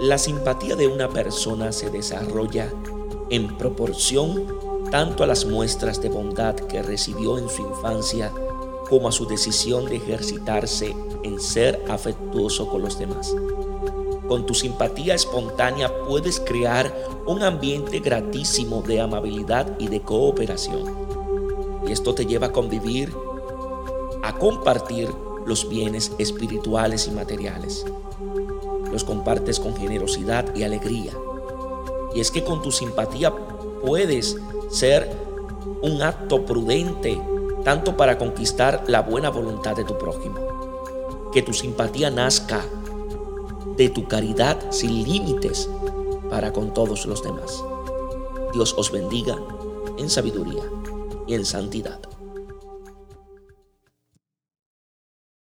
La simpatía de una persona se desarrolla en proporción tanto a las muestras de bondad que recibió en su infancia como a su decisión de ejercitarse en ser afectuoso con los demás. Con tu simpatía espontánea puedes crear un ambiente gratísimo de amabilidad y de cooperación. Y esto te lleva a convivir, a compartir los bienes espirituales y materiales. Los compartes con generosidad y alegría. Y es que con tu simpatía puedes ser un acto prudente tanto para conquistar la buena voluntad de tu prójimo. Que tu simpatía nazca de tu caridad sin límites para con todos los demás. Dios os bendiga en sabiduría y en santidad.